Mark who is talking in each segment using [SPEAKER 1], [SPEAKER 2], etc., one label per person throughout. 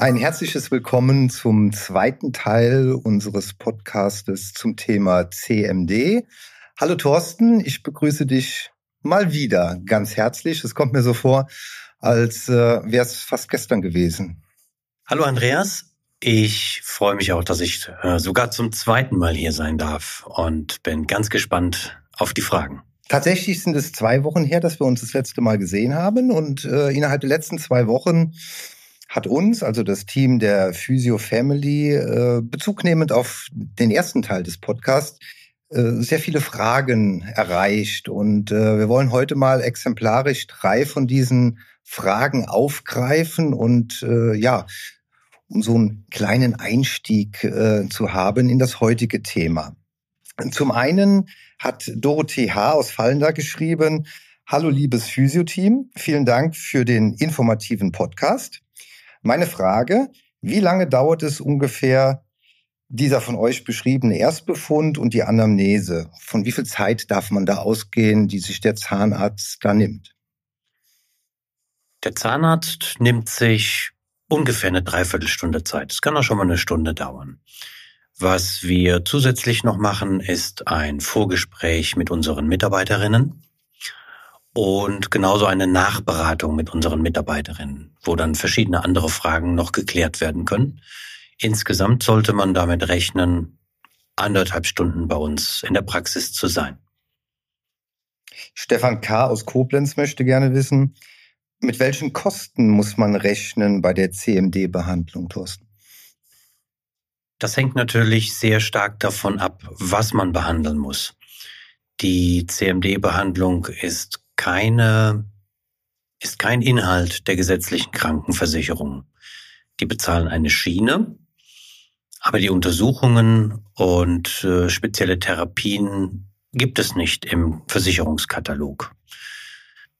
[SPEAKER 1] Ein herzliches Willkommen zum zweiten Teil unseres Podcastes zum Thema CMD. Hallo Thorsten, ich begrüße dich mal wieder ganz herzlich. Es kommt mir so vor, als äh, wäre es fast gestern gewesen.
[SPEAKER 2] Hallo Andreas, ich freue mich auch, dass ich äh, sogar zum zweiten Mal hier sein darf und bin ganz gespannt auf die Fragen.
[SPEAKER 1] Tatsächlich sind es zwei Wochen her, dass wir uns das letzte Mal gesehen haben und äh, innerhalb der letzten zwei Wochen hat uns, also das Team der Physio Family, äh, bezugnehmend auf den ersten Teil des Podcasts, äh, sehr viele Fragen erreicht. Und äh, wir wollen heute mal exemplarisch drei von diesen Fragen aufgreifen und äh, ja, um so einen kleinen Einstieg äh, zu haben in das heutige Thema. Zum einen hat Dorothee H. aus Fallender geschrieben, Hallo liebes Physio-Team, vielen Dank für den informativen Podcast. Meine Frage, wie lange dauert es ungefähr, dieser von euch beschriebene Erstbefund und die Anamnese? Von wie viel Zeit darf man da ausgehen, die sich der Zahnarzt da nimmt?
[SPEAKER 2] Der Zahnarzt nimmt sich ungefähr eine Dreiviertelstunde Zeit. Es kann auch schon mal eine Stunde dauern. Was wir zusätzlich noch machen, ist ein Vorgespräch mit unseren Mitarbeiterinnen und genauso eine Nachberatung mit unseren Mitarbeiterinnen, wo dann verschiedene andere Fragen noch geklärt werden können. Insgesamt sollte man damit rechnen, anderthalb Stunden bei uns in der Praxis zu sein.
[SPEAKER 1] Stefan K. aus Koblenz möchte gerne wissen, mit welchen Kosten muss man rechnen bei der CMD-Behandlung, Thorsten?
[SPEAKER 2] Das hängt natürlich sehr stark davon ab, was man behandeln muss. Die CMD-Behandlung ist keine, ist kein Inhalt der gesetzlichen Krankenversicherung. Die bezahlen eine Schiene, aber die Untersuchungen und äh, spezielle Therapien gibt es nicht im Versicherungskatalog.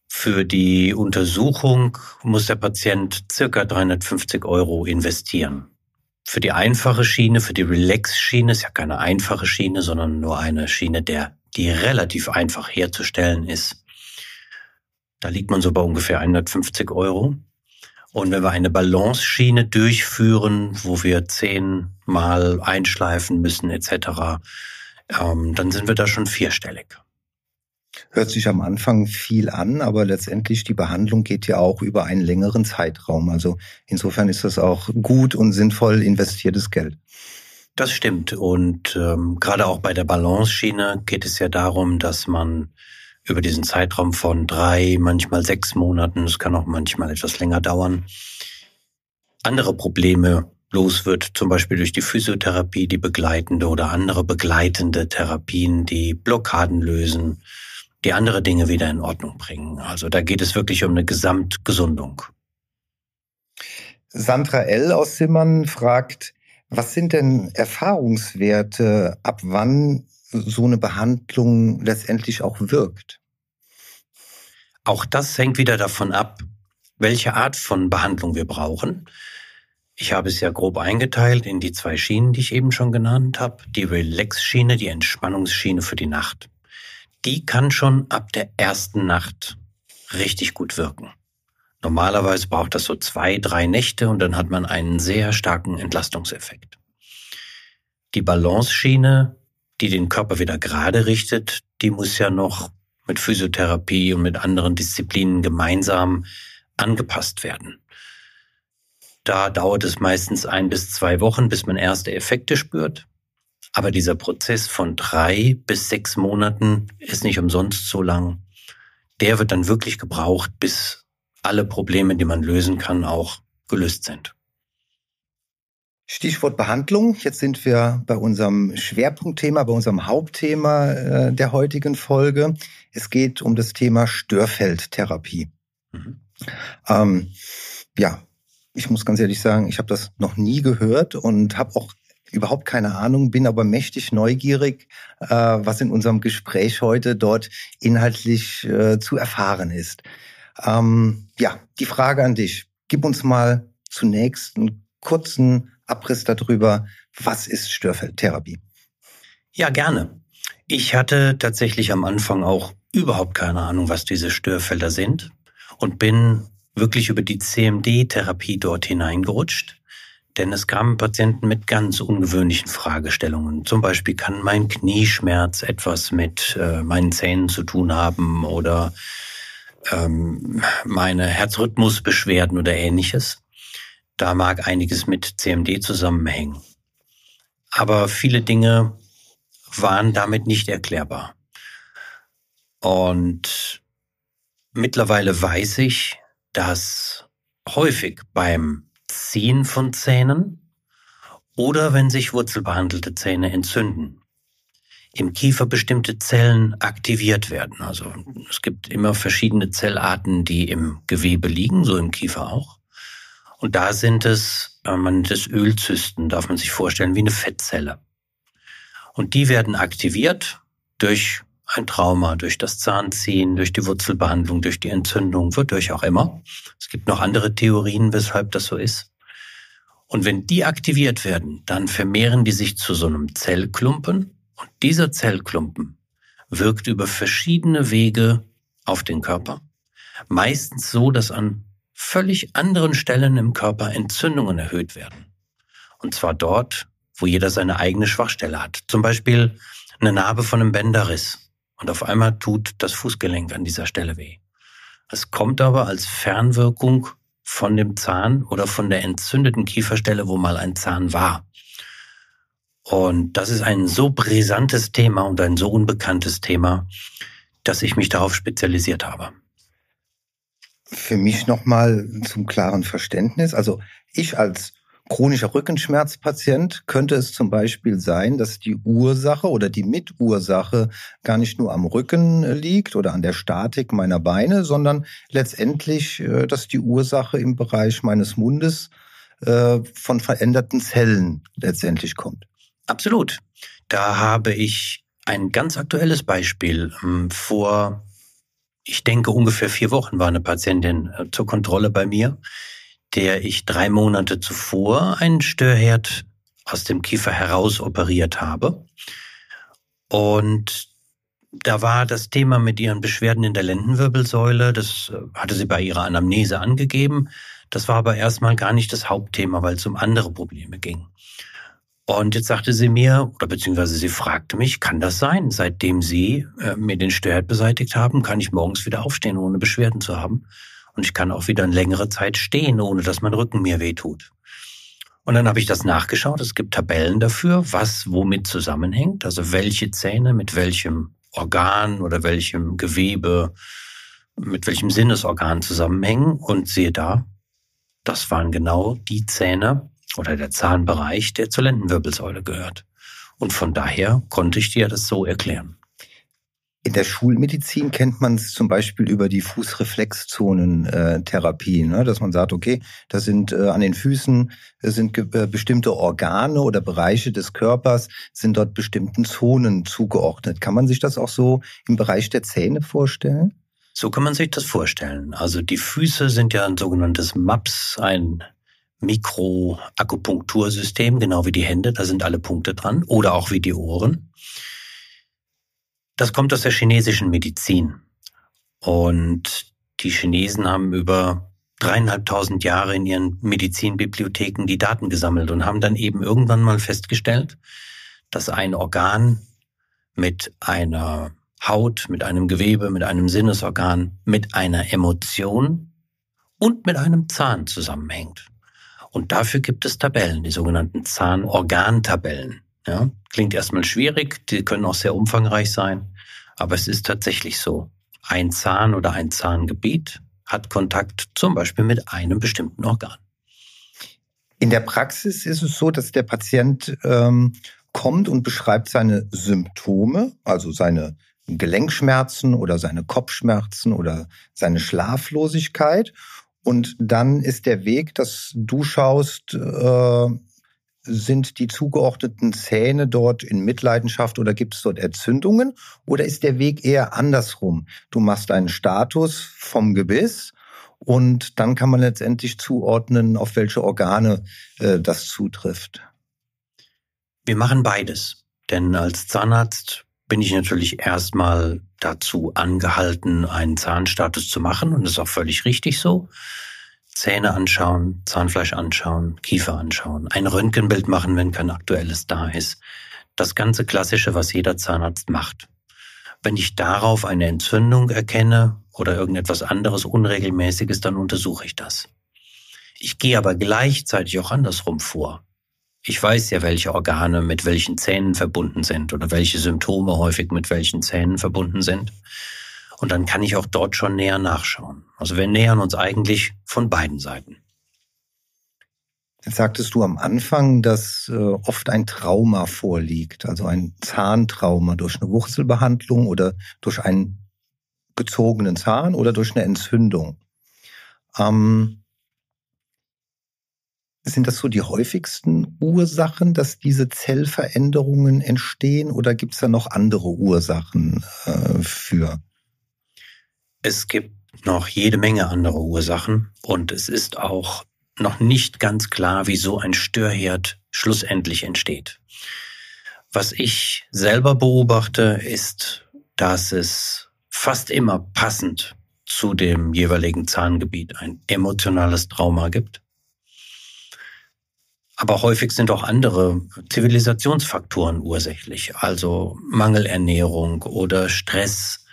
[SPEAKER 2] Für die Untersuchung muss der Patient circa 350 Euro investieren. Für die einfache Schiene, für die Relax-Schiene ist ja keine einfache Schiene, sondern nur eine Schiene, der, die relativ einfach herzustellen ist, da liegt man so bei ungefähr 150 Euro. Und wenn wir eine Balance-Schiene durchführen, wo wir zehnmal einschleifen müssen etc., ähm, dann sind wir da schon vierstellig.
[SPEAKER 1] Hört sich am Anfang viel an, aber letztendlich die Behandlung geht ja auch über einen längeren Zeitraum. Also insofern ist das auch gut und sinnvoll investiertes Geld.
[SPEAKER 2] Das stimmt. Und ähm, gerade auch bei der Balance-Schiene geht es ja darum, dass man über diesen Zeitraum von drei, manchmal sechs Monaten, es kann auch manchmal etwas länger dauern, andere Probleme los wird, zum Beispiel durch die Physiotherapie, die begleitende oder andere begleitende Therapien, die Blockaden lösen, die andere Dinge wieder in Ordnung bringen. Also da geht es wirklich um eine Gesamtgesundung.
[SPEAKER 1] Sandra L. aus Simmern fragt, was sind denn Erfahrungswerte, ab wann so eine Behandlung letztendlich auch wirkt?
[SPEAKER 2] Auch das hängt wieder davon ab, welche Art von Behandlung wir brauchen. Ich habe es ja grob eingeteilt in die zwei Schienen, die ich eben schon genannt habe. Die Relax-Schiene, die Entspannungsschiene für die Nacht. Die kann schon ab der ersten Nacht richtig gut wirken. Normalerweise braucht das so zwei, drei Nächte und dann hat man einen sehr starken Entlastungseffekt. Die Balance-Schiene die den Körper wieder gerade richtet, die muss ja noch mit Physiotherapie und mit anderen Disziplinen gemeinsam angepasst werden. Da dauert es meistens ein bis zwei Wochen, bis man erste Effekte spürt. Aber dieser Prozess von drei bis sechs Monaten ist nicht umsonst so lang. Der wird dann wirklich gebraucht, bis alle Probleme, die man lösen kann, auch gelöst sind.
[SPEAKER 1] Stichwort Behandlung. Jetzt sind wir bei unserem Schwerpunktthema, bei unserem Hauptthema äh, der heutigen Folge. Es geht um das Thema Störfeldtherapie. Mhm. Ähm, ja, ich muss ganz ehrlich sagen, ich habe das noch nie gehört und habe auch überhaupt keine Ahnung, bin aber mächtig neugierig, äh, was in unserem Gespräch heute dort inhaltlich äh, zu erfahren ist. Ähm, ja, die Frage an dich. Gib uns mal zunächst einen kurzen Abriss darüber, was ist Störfeldtherapie?
[SPEAKER 2] Ja, gerne. Ich hatte tatsächlich am Anfang auch überhaupt keine Ahnung, was diese Störfelder sind und bin wirklich über die CMD-Therapie dort hineingerutscht. Denn es kamen Patienten mit ganz ungewöhnlichen Fragestellungen. Zum Beispiel kann mein Knieschmerz etwas mit äh, meinen Zähnen zu tun haben oder ähm, meine Herzrhythmusbeschwerden oder ähnliches. Da mag einiges mit CMD zusammenhängen. Aber viele Dinge waren damit nicht erklärbar. Und mittlerweile weiß ich, dass häufig beim Ziehen von Zähnen oder wenn sich wurzelbehandelte Zähne entzünden, im Kiefer bestimmte Zellen aktiviert werden. Also es gibt immer verschiedene Zellarten, die im Gewebe liegen, so im Kiefer auch. Und da sind es, man nennt es Ölzysten, darf man sich vorstellen, wie eine Fettzelle. Und die werden aktiviert durch ein Trauma, durch das Zahnziehen, durch die Wurzelbehandlung, durch die Entzündung, wodurch auch immer. Es gibt noch andere Theorien, weshalb das so ist. Und wenn die aktiviert werden, dann vermehren die sich zu so einem Zellklumpen. Und dieser Zellklumpen wirkt über verschiedene Wege auf den Körper. Meistens so, dass an völlig anderen Stellen im Körper Entzündungen erhöht werden. Und zwar dort, wo jeder seine eigene Schwachstelle hat. Zum Beispiel eine Narbe von einem Bänderriss. Und auf einmal tut das Fußgelenk an dieser Stelle weh. Es kommt aber als Fernwirkung von dem Zahn oder von der entzündeten Kieferstelle, wo mal ein Zahn war. Und das ist ein so brisantes Thema und ein so unbekanntes Thema, dass ich mich darauf spezialisiert habe.
[SPEAKER 1] Für mich nochmal zum klaren Verständnis. Also ich als chronischer Rückenschmerzpatient könnte es zum Beispiel sein, dass die Ursache oder die Mitursache gar nicht nur am Rücken liegt oder an der Statik meiner Beine, sondern letztendlich, äh, dass die Ursache im Bereich meines Mundes äh, von veränderten Zellen letztendlich kommt.
[SPEAKER 2] Absolut. Da habe ich ein ganz aktuelles Beispiel. Ähm, vor, ich denke, ungefähr vier Wochen war eine Patientin äh, zur Kontrolle bei mir der ich drei Monate zuvor einen Störherd aus dem Kiefer heraus operiert habe. Und da war das Thema mit ihren Beschwerden in der Lendenwirbelsäule, das äh, hatte sie bei ihrer Anamnese angegeben. Das war aber erstmal gar nicht das Hauptthema, weil es um andere Probleme ging. Und jetzt sagte sie mir, oder beziehungsweise sie fragte mich, kann das sein? Seitdem Sie äh, mir den Störherd beseitigt haben, kann ich morgens wieder aufstehen, ohne Beschwerden zu haben. Und ich kann auch wieder eine längere Zeit stehen, ohne dass mein Rücken mir wehtut. Und dann habe ich das nachgeschaut. Es gibt Tabellen dafür, was womit zusammenhängt. Also welche Zähne mit welchem Organ oder welchem Gewebe, mit welchem Sinnesorgan zusammenhängen. Und sehe da, das waren genau die Zähne oder der Zahnbereich, der zur Lendenwirbelsäule gehört. Und von daher konnte ich dir das so erklären.
[SPEAKER 1] In der Schulmedizin kennt man es zum Beispiel über die Fußreflexzonentherapie, ne? dass man sagt, okay, das sind äh, an den Füßen äh, sind äh, bestimmte Organe oder Bereiche des Körpers, sind dort bestimmten Zonen zugeordnet. Kann man sich das auch so im Bereich der Zähne vorstellen?
[SPEAKER 2] So kann man sich das vorstellen. Also die Füße sind ja ein sogenanntes MAPS, ein Mikroakupunktursystem, genau wie die Hände, da sind alle Punkte dran, oder auch wie die Ohren. Das kommt aus der chinesischen Medizin. Und die Chinesen haben über dreieinhalbtausend Jahre in ihren Medizinbibliotheken die Daten gesammelt und haben dann eben irgendwann mal festgestellt, dass ein Organ mit einer Haut, mit einem Gewebe, mit einem Sinnesorgan, mit einer Emotion und mit einem Zahn zusammenhängt. Und dafür gibt es Tabellen, die sogenannten Zahnorgantabellen. Ja, klingt erstmal schwierig, die können auch sehr umfangreich sein, aber es ist tatsächlich so. Ein Zahn oder ein Zahngebiet hat Kontakt zum Beispiel mit einem bestimmten Organ.
[SPEAKER 1] In der Praxis ist es so, dass der Patient ähm, kommt und beschreibt seine Symptome, also seine Gelenkschmerzen oder seine Kopfschmerzen oder seine Schlaflosigkeit. Und dann ist der Weg, dass du schaust, äh, sind die zugeordneten Zähne dort in Mitleidenschaft oder gibt es dort Entzündungen? Oder ist der Weg eher andersrum? Du machst einen Status vom Gebiss und dann kann man letztendlich zuordnen, auf welche Organe äh, das zutrifft.
[SPEAKER 2] Wir machen beides. Denn als Zahnarzt bin ich natürlich erstmal dazu angehalten, einen Zahnstatus zu machen und das ist auch völlig richtig so. Zähne anschauen, Zahnfleisch anschauen, Kiefer anschauen, ein Röntgenbild machen, wenn kein aktuelles da ist. Das ganze Klassische, was jeder Zahnarzt macht. Wenn ich darauf eine Entzündung erkenne oder irgendetwas anderes Unregelmäßiges, dann untersuche ich das. Ich gehe aber gleichzeitig auch andersrum vor. Ich weiß ja, welche Organe mit welchen Zähnen verbunden sind oder welche Symptome häufig mit welchen Zähnen verbunden sind. Und dann kann ich auch dort schon näher nachschauen. Also wir nähern uns eigentlich von beiden Seiten.
[SPEAKER 1] Jetzt sagtest du am Anfang, dass äh, oft ein Trauma vorliegt, also ein Zahntrauma durch eine Wurzelbehandlung oder durch einen gezogenen Zahn oder durch eine Entzündung. Ähm, sind das so die häufigsten Ursachen, dass diese Zellveränderungen entstehen oder gibt es da noch andere Ursachen äh, für?
[SPEAKER 2] Es gibt noch jede Menge andere Ursachen und es ist auch noch nicht ganz klar, wie so ein Störherd schlussendlich entsteht. Was ich selber beobachte, ist, dass es fast immer passend zu dem jeweiligen Zahngebiet ein emotionales Trauma gibt aber häufig sind auch andere Zivilisationsfaktoren ursächlich, also Mangelernährung oder Stress.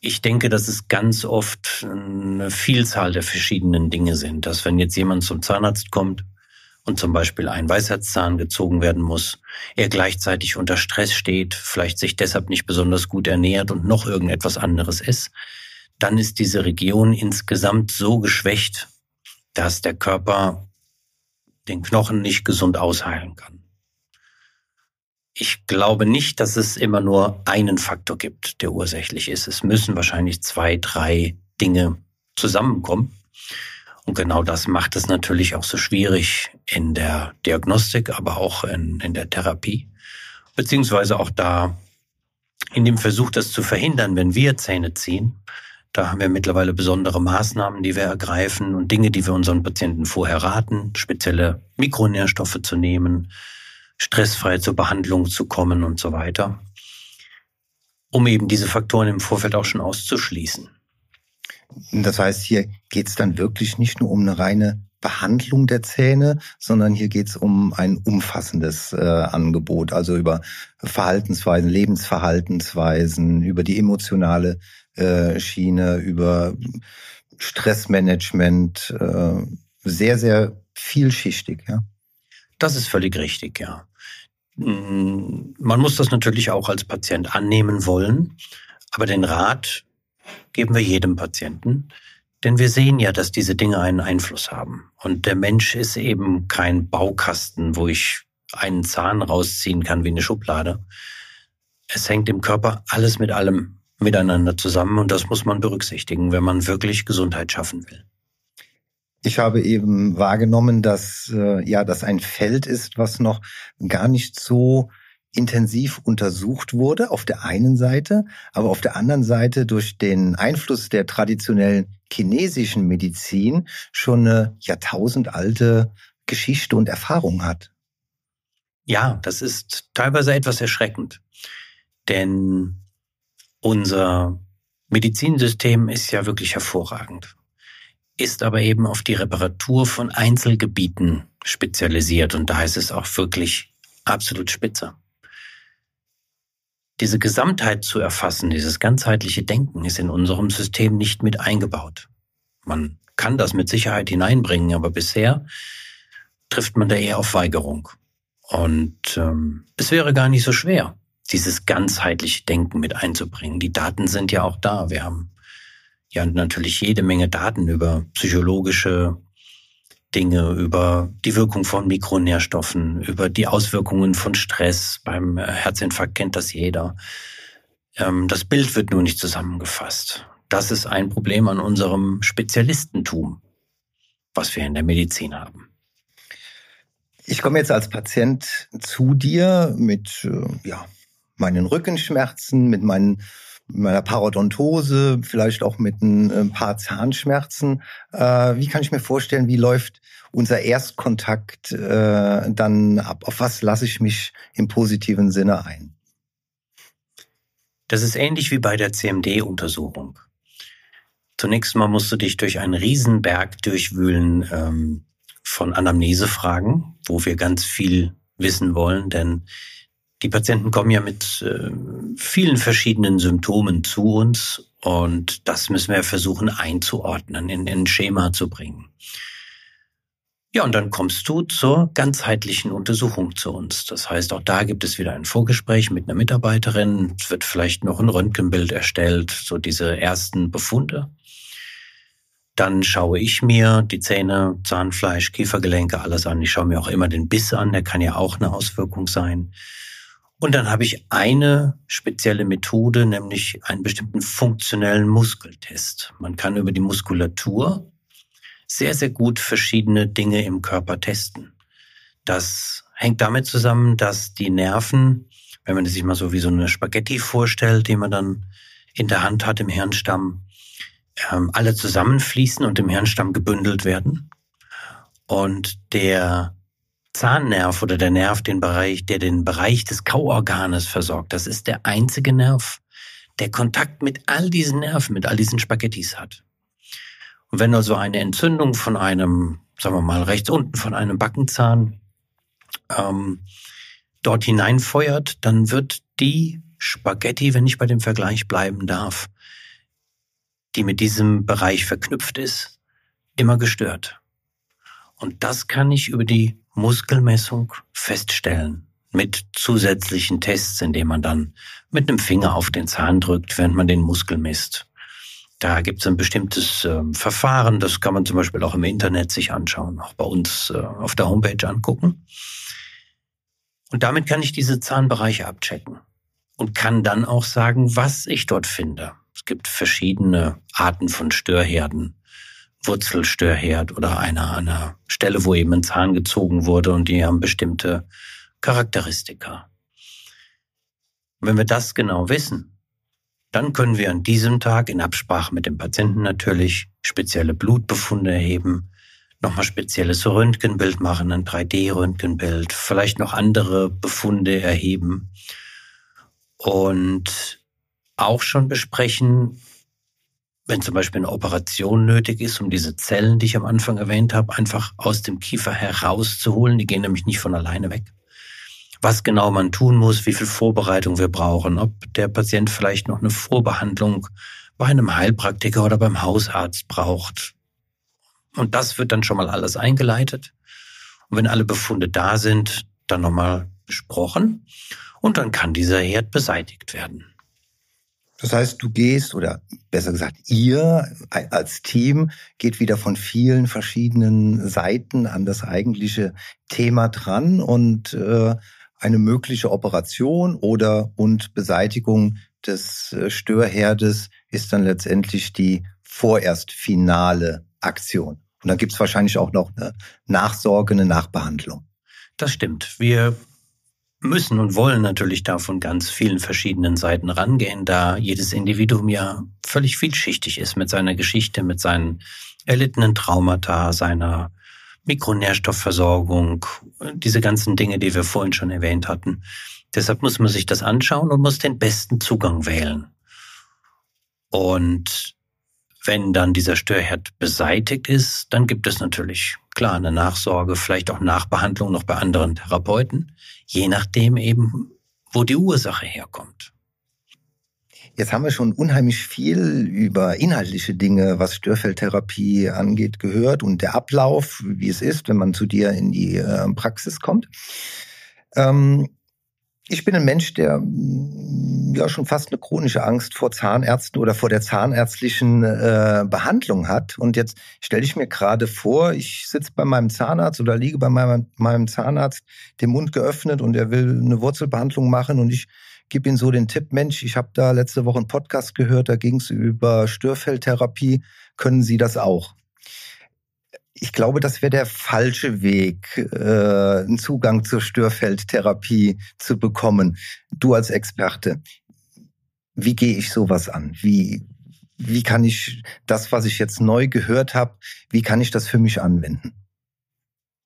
[SPEAKER 2] Ich denke, dass es ganz oft eine Vielzahl der verschiedenen Dinge sind, dass wenn jetzt jemand zum Zahnarzt kommt und zum Beispiel ein Weisheitszahn gezogen werden muss, er gleichzeitig unter Stress steht, vielleicht sich deshalb nicht besonders gut ernährt und noch irgendetwas anderes ist, dann ist diese Region insgesamt so geschwächt, dass der Körper den Knochen nicht gesund ausheilen kann. Ich glaube nicht, dass es immer nur einen Faktor gibt, der ursächlich ist. Es müssen wahrscheinlich zwei, drei Dinge zusammenkommen. Und genau das macht es natürlich auch so schwierig in der Diagnostik, aber auch in, in der Therapie. Beziehungsweise auch da in dem Versuch, das zu verhindern, wenn wir Zähne ziehen, da haben wir mittlerweile besondere Maßnahmen, die wir ergreifen und Dinge, die wir unseren Patienten vorher raten, spezielle Mikronährstoffe zu nehmen, stressfrei zur Behandlung zu kommen und so weiter, um eben diese Faktoren im Vorfeld auch schon auszuschließen.
[SPEAKER 1] Das heißt, hier geht es dann wirklich nicht nur um eine reine Behandlung der Zähne, sondern hier geht es um ein umfassendes äh, Angebot, also über Verhaltensweisen, Lebensverhaltensweisen, über die emotionale äh, Schiene, über Stressmanagement, äh, sehr, sehr vielschichtig, ja.
[SPEAKER 2] Das ist völlig richtig, ja. Mm, man muss das natürlich auch als Patient annehmen wollen, aber den Rat geben wir jedem Patienten, denn wir sehen ja, dass diese Dinge einen Einfluss haben. Und der Mensch ist eben kein Baukasten, wo ich einen Zahn rausziehen kann wie eine Schublade. Es hängt im Körper alles mit allem miteinander zusammen und das muss man berücksichtigen, wenn man wirklich Gesundheit schaffen will.
[SPEAKER 1] Ich habe eben wahrgenommen, dass äh, ja, das ein Feld ist, was noch gar nicht so intensiv untersucht wurde auf der einen Seite, aber auf der anderen Seite durch den Einfluss der traditionellen chinesischen Medizin schon eine jahrtausendalte Geschichte und Erfahrung hat.
[SPEAKER 2] Ja, das ist teilweise etwas erschreckend. Denn unser Medizinsystem ist ja wirklich hervorragend, ist aber eben auf die Reparatur von Einzelgebieten spezialisiert und da ist es auch wirklich absolut spitze. Diese Gesamtheit zu erfassen, dieses ganzheitliche Denken ist in unserem System nicht mit eingebaut. Man kann das mit Sicherheit hineinbringen, aber bisher trifft man da eher auf Weigerung. Und ähm, es wäre gar nicht so schwer, dieses ganzheitliche Denken mit einzubringen. Die Daten sind ja auch da. Wir haben ja natürlich jede Menge Daten über psychologische Dinge, über die Wirkung von Mikronährstoffen, über die Auswirkungen von Stress. Beim äh, Herzinfarkt kennt das jeder. Ähm, das Bild wird nur nicht zusammengefasst. Das ist ein Problem an unserem Spezialistentum, was wir in der Medizin haben.
[SPEAKER 1] Ich komme jetzt als Patient zu dir mit äh, ja, meinen Rückenschmerzen, mit meinen meiner Parodontose, vielleicht auch mit ein, ein paar Zahnschmerzen. Äh, wie kann ich mir vorstellen, wie läuft unser Erstkontakt äh, dann ab? Auf was lasse ich mich im positiven Sinne ein?
[SPEAKER 2] Das ist ähnlich wie bei der CMD-Untersuchung. Zunächst mal musst du dich durch einen Riesenberg durchwühlen ähm, von Anamnesefragen, wo wir ganz viel wissen wollen, denn die Patienten kommen ja mit äh, vielen verschiedenen Symptomen zu uns und das müssen wir versuchen einzuordnen, in, in ein Schema zu bringen. Ja, und dann kommst du zur ganzheitlichen Untersuchung zu uns. Das heißt, auch da gibt es wieder ein Vorgespräch mit einer Mitarbeiterin. Es wird vielleicht noch ein Röntgenbild erstellt, so diese ersten Befunde. Dann schaue ich mir die Zähne, Zahnfleisch, Kiefergelenke, alles an. Ich schaue mir auch immer den Biss an, der kann ja auch eine Auswirkung sein. Und dann habe ich eine spezielle Methode, nämlich einen bestimmten funktionellen Muskeltest. Man kann über die Muskulatur sehr, sehr gut verschiedene Dinge im Körper testen. Das hängt damit zusammen, dass die Nerven, wenn man sich mal so wie so eine Spaghetti vorstellt, die man dann in der Hand hat im Hirnstamm, ähm, alle zusammenfließen und im Hirnstamm gebündelt werden. Und der Zahnnerv oder der Nerv, den Bereich, der den Bereich des Kauorganes versorgt, das ist der einzige Nerv, der Kontakt mit all diesen Nerven, mit all diesen Spaghettis hat. Und wenn also eine Entzündung von einem, sagen wir mal, rechts unten von einem Backenzahn ähm, dort hineinfeuert, dann wird die Spaghetti, wenn ich bei dem Vergleich bleiben darf, die mit diesem Bereich verknüpft ist, immer gestört. Und das kann ich über die Muskelmessung feststellen. Mit zusätzlichen Tests, indem man dann mit einem Finger auf den Zahn drückt, während man den Muskel misst. Da gibt es ein bestimmtes äh, Verfahren, das kann man zum Beispiel auch im Internet sich anschauen, auch bei uns äh, auf der Homepage angucken. Und damit kann ich diese Zahnbereiche abchecken und kann dann auch sagen, was ich dort finde. Es gibt verschiedene Arten von Störherden. Wurzelstörherd oder einer, einer Stelle, wo eben ein Zahn gezogen wurde und die haben bestimmte Charakteristika. Wenn wir das genau wissen, dann können wir an diesem Tag in Absprache mit dem Patienten natürlich spezielle Blutbefunde erheben, nochmal spezielles Röntgenbild machen, ein 3D-Röntgenbild, vielleicht noch andere Befunde erheben und auch schon besprechen, wenn zum Beispiel eine Operation nötig ist, um diese Zellen, die ich am Anfang erwähnt habe, einfach aus dem Kiefer herauszuholen. Die gehen nämlich nicht von alleine weg was genau man tun muss, wie viel Vorbereitung wir brauchen, ob der Patient vielleicht noch eine Vorbehandlung bei einem Heilpraktiker oder beim Hausarzt braucht. Und das wird dann schon mal alles eingeleitet. Und wenn alle Befunde da sind, dann nochmal besprochen. Und dann kann dieser Herd beseitigt werden.
[SPEAKER 1] Das heißt, du gehst, oder besser gesagt, ihr als Team geht wieder von vielen verschiedenen Seiten an das eigentliche Thema dran und äh, eine mögliche Operation oder und Beseitigung des äh, Störherdes ist dann letztendlich die vorerst finale Aktion. Und dann gibt es wahrscheinlich auch noch eine Nachsorge, eine Nachbehandlung.
[SPEAKER 2] Das stimmt. Wir müssen und wollen natürlich da von ganz vielen verschiedenen Seiten rangehen, da jedes Individuum ja völlig vielschichtig ist mit seiner Geschichte, mit seinen erlittenen Traumata, seiner Mikronährstoffversorgung, diese ganzen Dinge, die wir vorhin schon erwähnt hatten. Deshalb muss man sich das anschauen und muss den besten Zugang wählen. Und wenn dann dieser Störherd beseitigt ist, dann gibt es natürlich klar eine Nachsorge, vielleicht auch Nachbehandlung noch bei anderen Therapeuten, je nachdem eben, wo die Ursache herkommt.
[SPEAKER 1] Jetzt haben wir schon unheimlich viel über inhaltliche Dinge, was Störfeldtherapie angeht, gehört und der Ablauf, wie es ist, wenn man zu dir in die äh, Praxis kommt. Ähm, ich bin ein Mensch, der mm, ja schon fast eine chronische Angst vor Zahnärzten oder vor der zahnärztlichen äh, Behandlung hat. Und jetzt stelle ich mir gerade vor, ich sitze bei meinem Zahnarzt oder liege bei meinem, meinem Zahnarzt, den Mund geöffnet und er will eine Wurzelbehandlung machen und ich gib ihnen so den Tipp, Mensch, ich habe da letzte Woche einen Podcast gehört, da ging es über Störfeldtherapie, können Sie das auch? Ich glaube, das wäre der falsche Weg, äh, einen Zugang zur Störfeldtherapie zu bekommen. Du als Experte, wie gehe ich sowas an? Wie, wie kann ich das, was ich jetzt neu gehört habe, wie kann ich das für mich anwenden?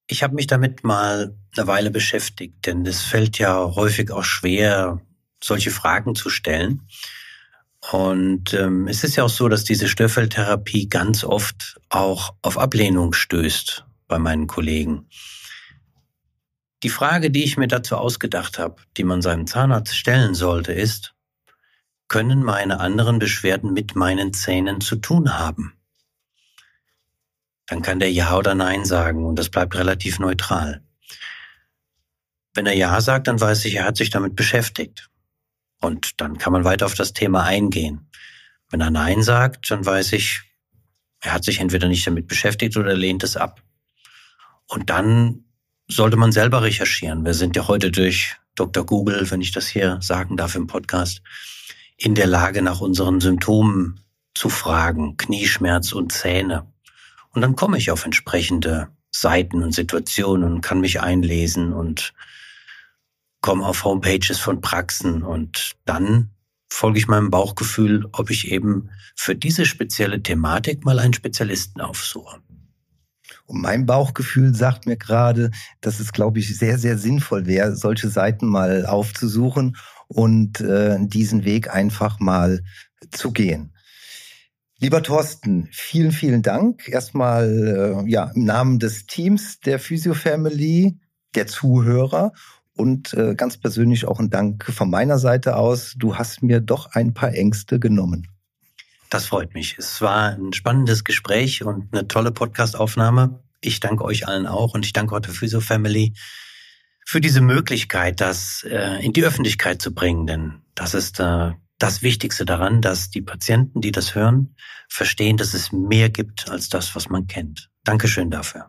[SPEAKER 2] Ich habe mich damit mal eine Weile beschäftigt, denn es fällt ja häufig auch schwer, solche Fragen zu stellen. Und ähm, es ist ja auch so, dass diese Störfeldtherapie ganz oft auch auf Ablehnung stößt bei meinen Kollegen. Die Frage, die ich mir dazu ausgedacht habe, die man seinem Zahnarzt stellen sollte, ist, können meine anderen Beschwerden mit meinen Zähnen zu tun haben? Dann kann der Ja oder Nein sagen und das bleibt relativ neutral. Wenn er Ja sagt, dann weiß ich, er hat sich damit beschäftigt. Und dann kann man weiter auf das Thema eingehen. Wenn er Nein sagt, dann weiß ich, er hat sich entweder nicht damit beschäftigt oder lehnt es ab. Und dann sollte man selber recherchieren. Wir sind ja heute durch Dr. Google, wenn ich das hier sagen darf im Podcast, in der Lage, nach unseren Symptomen zu fragen, Knieschmerz und Zähne. Und dann komme ich auf entsprechende Seiten und Situationen und kann mich einlesen und komme auf Homepages von Praxen und dann folge ich meinem Bauchgefühl, ob ich eben für diese spezielle Thematik mal einen Spezialisten aufsuche.
[SPEAKER 1] Und mein Bauchgefühl sagt mir gerade, dass es, glaube ich, sehr, sehr sinnvoll wäre, solche Seiten mal aufzusuchen und äh, diesen Weg einfach mal zu gehen. Lieber Thorsten, vielen, vielen Dank. Erstmal äh, ja, im Namen des Teams der Physio Family, der Zuhörer und äh, ganz persönlich auch ein Dank von meiner Seite aus. Du hast mir doch ein paar Ängste genommen.
[SPEAKER 2] Das freut mich. Es war ein spannendes Gespräch und eine tolle Podcastaufnahme. Ich danke euch allen auch und ich danke der Physio Family für diese Möglichkeit, das äh, in die Öffentlichkeit zu bringen. Denn das ist äh, das Wichtigste daran, dass die Patienten, die das hören, verstehen, dass es mehr gibt als das, was man kennt. Dankeschön dafür.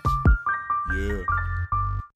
[SPEAKER 3] Yeah.